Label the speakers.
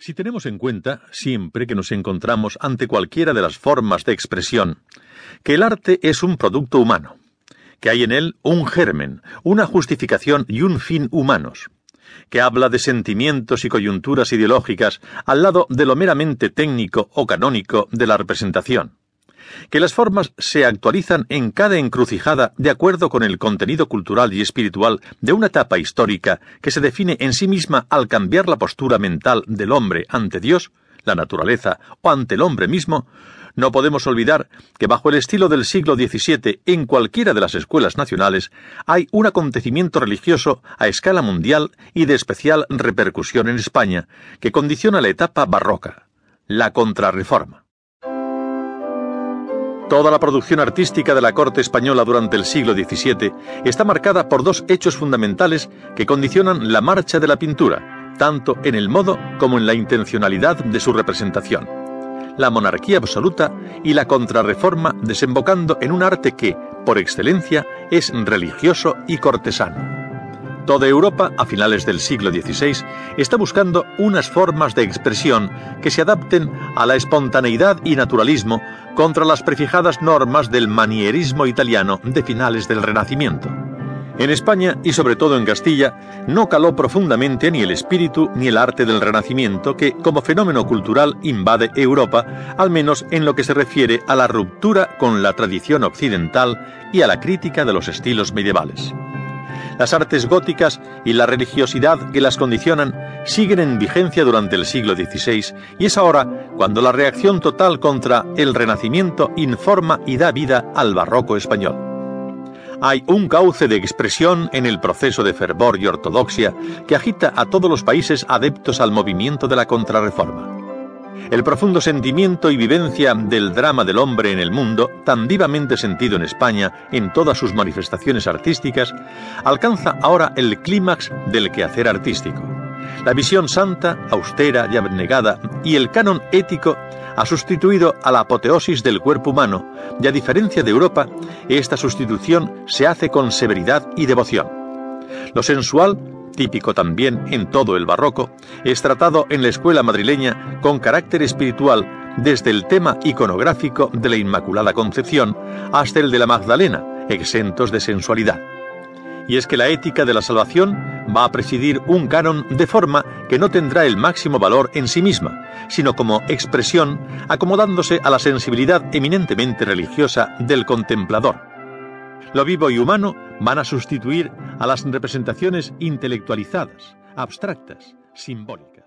Speaker 1: Si tenemos en cuenta, siempre que nos encontramos ante cualquiera de las formas de expresión, que el arte es un producto humano, que hay en él un germen, una justificación y un fin humanos, que habla de sentimientos y coyunturas ideológicas al lado de lo meramente técnico o canónico de la representación, que las formas se actualizan en cada encrucijada de acuerdo con el contenido cultural y espiritual de una etapa histórica que se define en sí misma al cambiar la postura mental del hombre ante Dios, la naturaleza o ante el hombre mismo, no podemos olvidar que bajo el estilo del siglo XVII en cualquiera de las escuelas nacionales hay un acontecimiento religioso a escala mundial y de especial repercusión en España, que condiciona la etapa barroca, la contrarreforma. Toda la producción artística de la corte española durante el siglo XVII está marcada por dos hechos fundamentales que condicionan la marcha de la pintura, tanto en el modo como en la intencionalidad de su representación. La monarquía absoluta y la contrarreforma desembocando en un arte que, por excelencia, es religioso y cortesano. Toda Europa, a finales del siglo XVI, está buscando unas formas de expresión que se adapten a la espontaneidad y naturalismo contra las prefijadas normas del manierismo italiano de finales del Renacimiento. En España y sobre todo en Castilla no caló profundamente ni el espíritu ni el arte del Renacimiento que, como fenómeno cultural, invade Europa, al menos en lo que se refiere a la ruptura con la tradición occidental y a la crítica de los estilos medievales. Las artes góticas y la religiosidad que las condicionan siguen en vigencia durante el siglo XVI y es ahora cuando la reacción total contra el Renacimiento informa y da vida al barroco español. Hay un cauce de expresión en el proceso de fervor y ortodoxia que agita a todos los países adeptos al movimiento de la contrarreforma. El profundo sentimiento y vivencia del drama del hombre en el mundo, tan vivamente sentido en España en todas sus manifestaciones artísticas, alcanza ahora el clímax del quehacer artístico. La visión santa, austera y abnegada y el canon ético ha sustituido a la apoteosis del cuerpo humano, y a diferencia de Europa, esta sustitución se hace con severidad y devoción. Lo sensual típico también en todo el barroco, es tratado en la escuela madrileña con carácter espiritual desde el tema iconográfico de la Inmaculada Concepción hasta el de la Magdalena, exentos de sensualidad. Y es que la ética de la salvación va a presidir un canon de forma que no tendrá el máximo valor en sí misma, sino como expresión acomodándose a la sensibilidad eminentemente religiosa del contemplador. Lo vivo y humano van a sustituir a las representaciones intelectualizadas, abstractas, simbólicas.